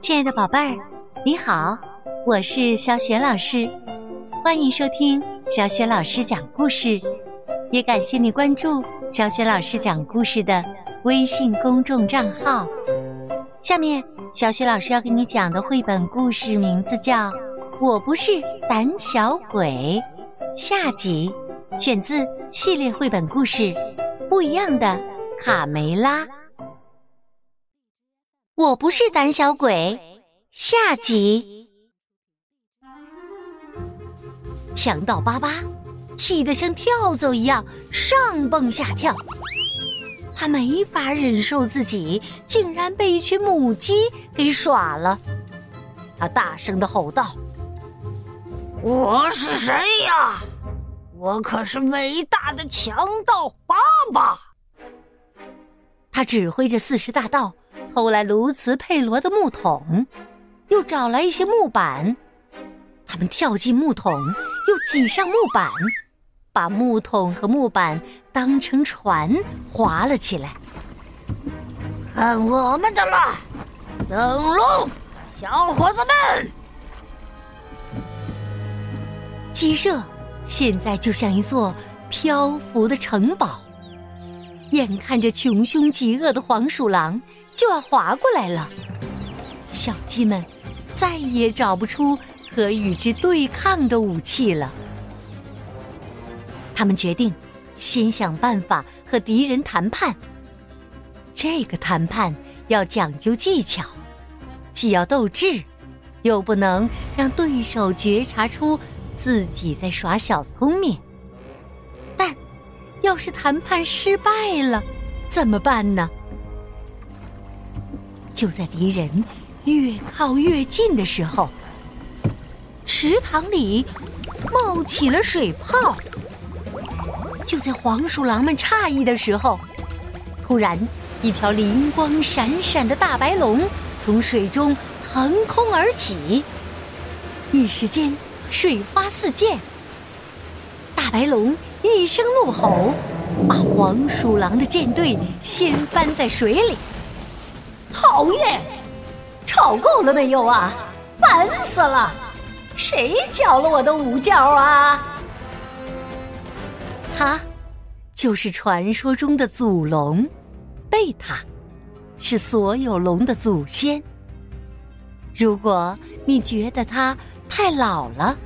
亲爱的宝贝儿，你好，我是小雪老师，欢迎收听小雪老师讲故事，也感谢你关注小雪老师讲故事的微信公众账号。下面，小雪老师要给你讲的绘本故事名字叫《我不是胆小鬼》，下集，选自系列绘本故事《不一样的卡梅拉》。我不是胆小鬼，下集。强盗巴巴气得像跳蚤一样上蹦下跳，他没法忍受自己竟然被一群母鸡给耍了。他大声的吼道：“我是谁呀？我可是伟大的强盗巴巴！”他指挥着四十大盗。偷来卢茨佩罗的木桶，又找来一些木板。他们跳进木桶，又挤上木板，把木桶和木板当成船划了起来。看我们的了，登陆，小伙子们！鸡舍现在就像一座漂浮的城堡。眼看着穷凶极恶的黄鼠狼就要划过来了，小鸡们再也找不出可与之对抗的武器了。他们决定先想办法和敌人谈判。这个谈判要讲究技巧，既要斗智，又不能让对手觉察出自己在耍小聪明。但要是谈判失败了，怎么办呢？就在敌人越靠越近的时候，池塘里冒起了水泡。就在黄鼠狼们诧异的时候，突然一条灵光闪闪的大白龙从水中腾空而起，一时间水花四溅，大白龙。一声怒吼，把黄鼠狼的舰队掀翻在水里。讨厌，吵够了没有啊？烦死了！谁搅了我的午觉啊？他就是传说中的祖龙，贝塔，是所有龙的祖先。如果你觉得他太老了，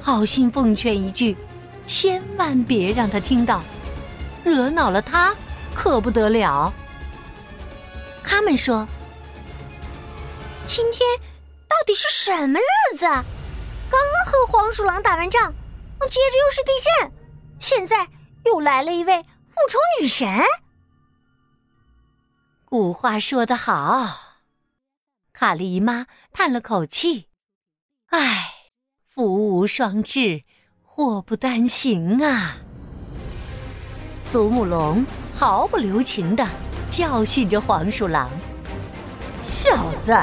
好心奉劝一句。千万别让他听到，惹恼了他可不得了。他们说：“今天到底是什么日子？刚和黄鼠狼打完仗，接着又是地震，现在又来了一位复仇女神。”古话说得好，卡利姨妈叹了口气：“唉，福无双至。”祸不单行啊！祖母龙毫不留情的教训着黄鼠狼：“小子，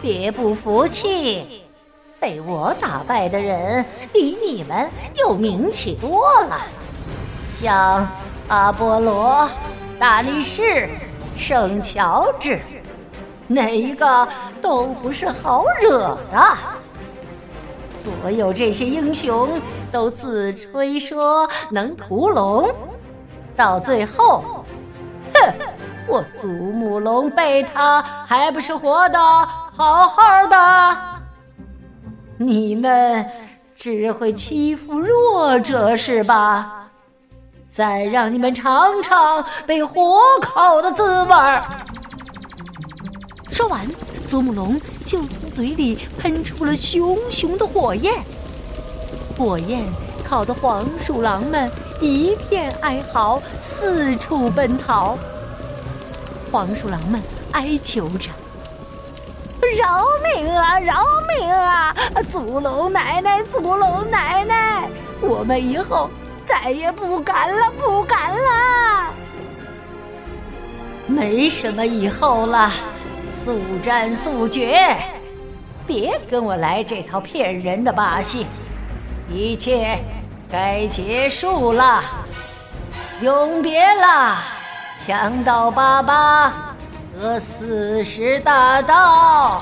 别不服气！被我打败的人比你们有名气多了，像阿波罗、大力士、圣乔治，哪一个都不是好惹的。”所有这些英雄都自吹说能屠龙，到最后，哼，我祖母龙贝塔还不是活的好好的？你们只会欺负弱者是吧？再让你们尝尝被火烤的滋味儿。说完，祖母龙就从嘴里喷出了熊熊的火焰，火焰烤得黄鼠狼们一片哀嚎，四处奔逃。黄鼠狼们哀求着：“饶命啊，饶命啊！祖龙奶奶，祖龙奶奶，我们以后再也不敢了，不敢了！没什么以后了。”速战速决！别跟我来这套骗人的把戏！一切该结束了，永别了，强盗巴巴和四十大盗。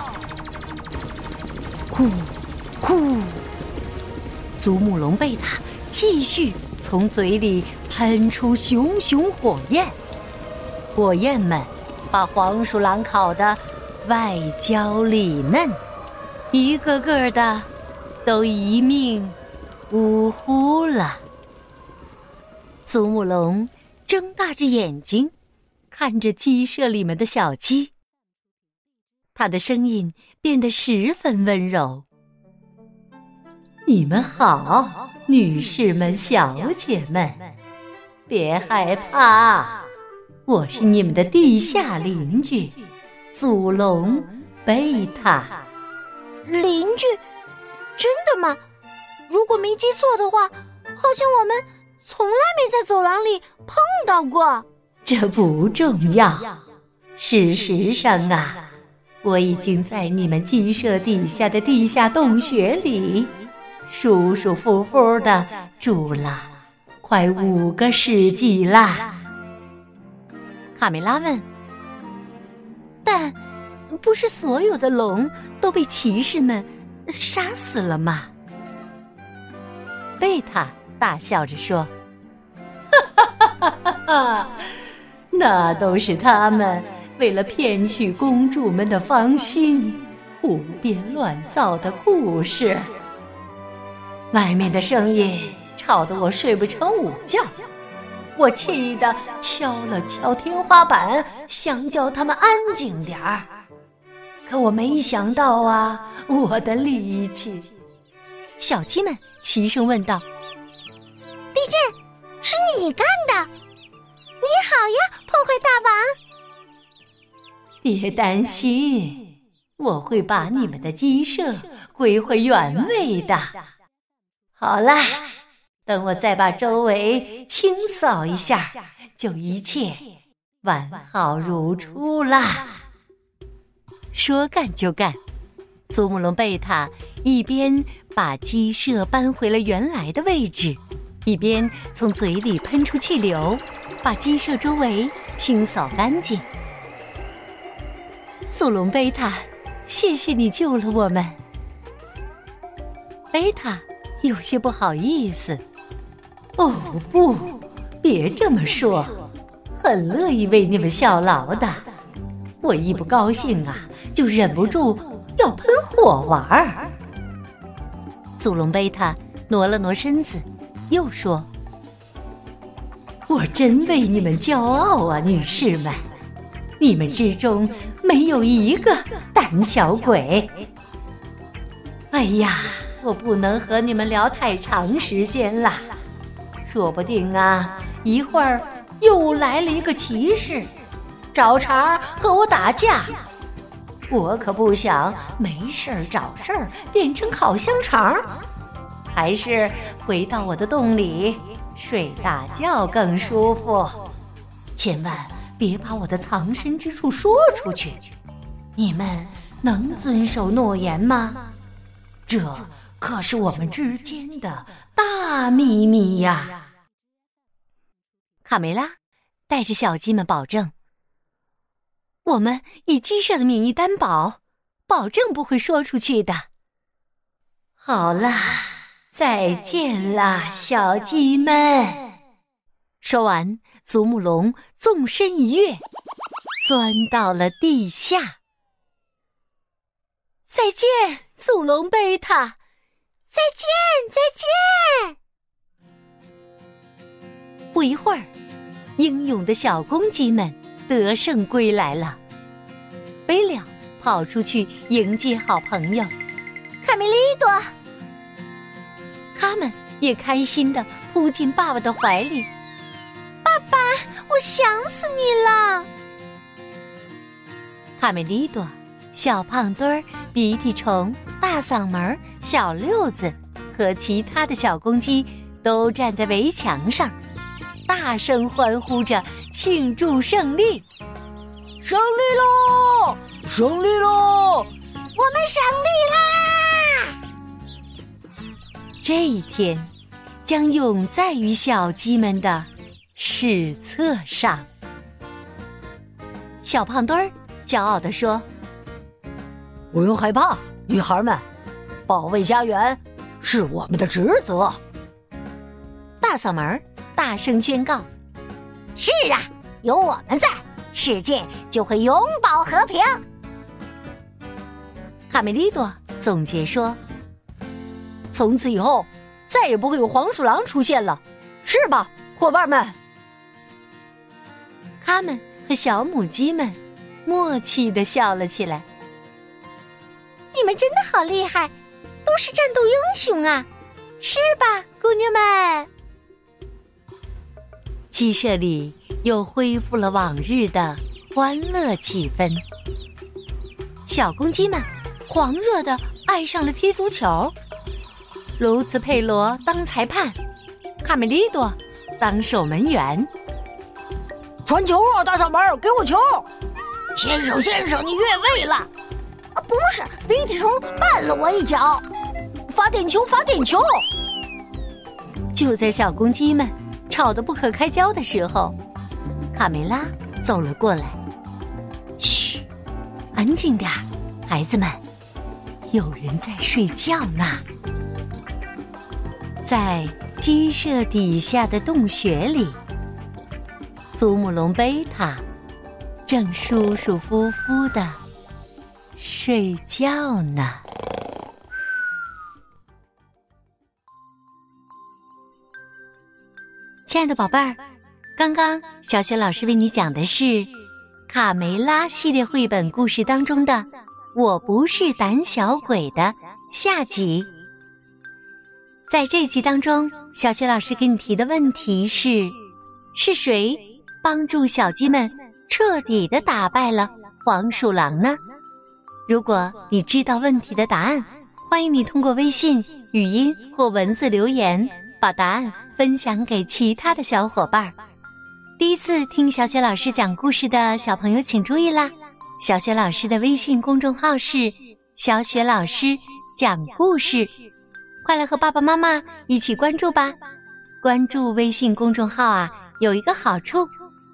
呼，呼！祖母龙贝塔继续从嘴里喷出熊熊火焰，火焰们把黄鼠狼烤得外焦里嫩，一个个的都一命呜呼了。祖母龙睁大着眼睛看着鸡舍里面的小鸡，它的声音变得十分温柔。你们好，女士们、小姐们，别害怕，我是你们的地下邻居，祖龙贝塔。邻居？真的吗？如果没记错的话，好像我们从来没在走廊里碰到过。这不重要，事实上啊，我已经在你们鸡舍底下的地下洞穴里。舒舒服服的住了快五个世纪啦。卡梅拉问：“但不是所有的龙都被骑士们杀死了吗？”贝塔大笑着说：“哈哈哈哈哈！那都是他们为了骗取公主们的芳心，胡编乱造的故事。”外面的声音吵得我睡不成午觉，我气得敲了敲天花板，想叫他们安静点儿。可我没想到啊，我的力气！小鸡们齐声问道：“地震是你干的？好呀，破坏大王！”别担心，我会把你们的鸡舍归回原位的。好啦，等我再把周围清扫一下，就一切完好如初啦。说干就干，祖母龙贝塔一边把鸡舍搬回了原来的位置，一边从嘴里喷出气流，把鸡舍周围清扫干净。祖龙贝塔，谢谢你救了我们，贝塔。有些不好意思。哦不，别这么说，很乐意为你们效劳的。我一不高兴啊，就忍不住要喷火玩儿。祖龙贝塔挪了挪身子，又说：“我真为你们骄傲啊，女士们！你们之中没有一个胆小鬼。”哎呀！我不能和你们聊太长时间了，说不定啊，一会儿又来了一个骑士，找茬和我打架，我可不想没事儿找事儿变成烤香肠，还是回到我的洞里睡大觉更舒服。千万别把我的藏身之处说出去，你们能遵守诺言吗？这。可是我们之间的大秘密呀！卡梅拉带着小鸡们保证：“我们以鸡舍的名义担保，保证不会说出去的。”好啦，再见啦，小鸡们！说完，祖母龙纵身一跃，钻到了地下。再见，祖龙贝塔。再见，再见！不一会儿，英勇的小公鸡们得胜归来了。贝了跑出去迎接好朋友卡梅利多，他们也开心的扑进爸爸的怀里。爸爸，我想死你了！卡梅利多。小胖墩儿、鼻涕虫、大嗓门、小六子和其他的小公鸡都站在围墙上，大声欢呼着庆祝胜利！胜利喽！胜利喽！我们胜利啦！这一天将永在于小鸡们的史册上。小胖墩儿。骄傲地说：“不用害怕，女孩们，保卫家园是我们的职责。”大嗓门大声宣告：“是啊，有我们在，世界就会永保和平。”卡梅利多总结说：“从此以后，再也不会有黄鼠狼出现了，是吧，伙伴们？”他们和小母鸡们默契的笑了起来。你们真的好厉害，都是战斗英雄啊，是吧，姑娘们？鸡舍里又恢复了往日的欢乐气氛。小公鸡们狂热的爱上了踢足球。卢茨佩罗当裁判，卡梅利多当守门员。传球啊，大嗓门，给我球！先生，先生，你越位了！啊，不是，鼻涕虫绊了我一脚。罚点球，罚点球！就在小公鸡们吵得不可开交的时候，卡梅拉走了过来。嘘，安静点儿孩子们，有人在睡觉呢。在鸡舍底下的洞穴里。祖母龙贝塔正舒舒服服的睡觉呢。亲爱的宝贝儿，刚刚小雪老师为你讲的是《卡梅拉》系列绘本故事当中的《我不是胆小鬼》的下集。在这一集当中，小雪老师给你提的问题是：是谁？帮助小鸡们彻底的打败了黄鼠狼呢？如果你知道问题的答案，欢迎你通过微信语音或文字留言，把答案分享给其他的小伙伴。第一次听小雪老师讲故事的小朋友，请注意啦！小雪老师的微信公众号是“小雪老师讲故事”，快来和爸爸妈妈一起关注吧！关注微信公众号啊，有一个好处。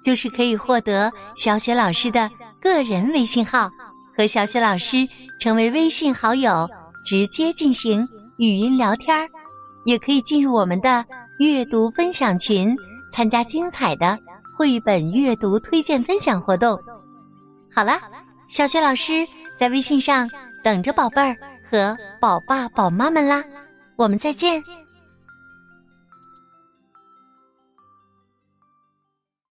就是可以获得小雪老师的个人微信号，和小雪老师成为微信好友，直接进行语音聊天儿，也可以进入我们的阅读分享群，参加精彩的绘本阅读推荐分享活动。好了，小雪老师在微信上等着宝贝儿和宝爸宝妈们啦，我们再见。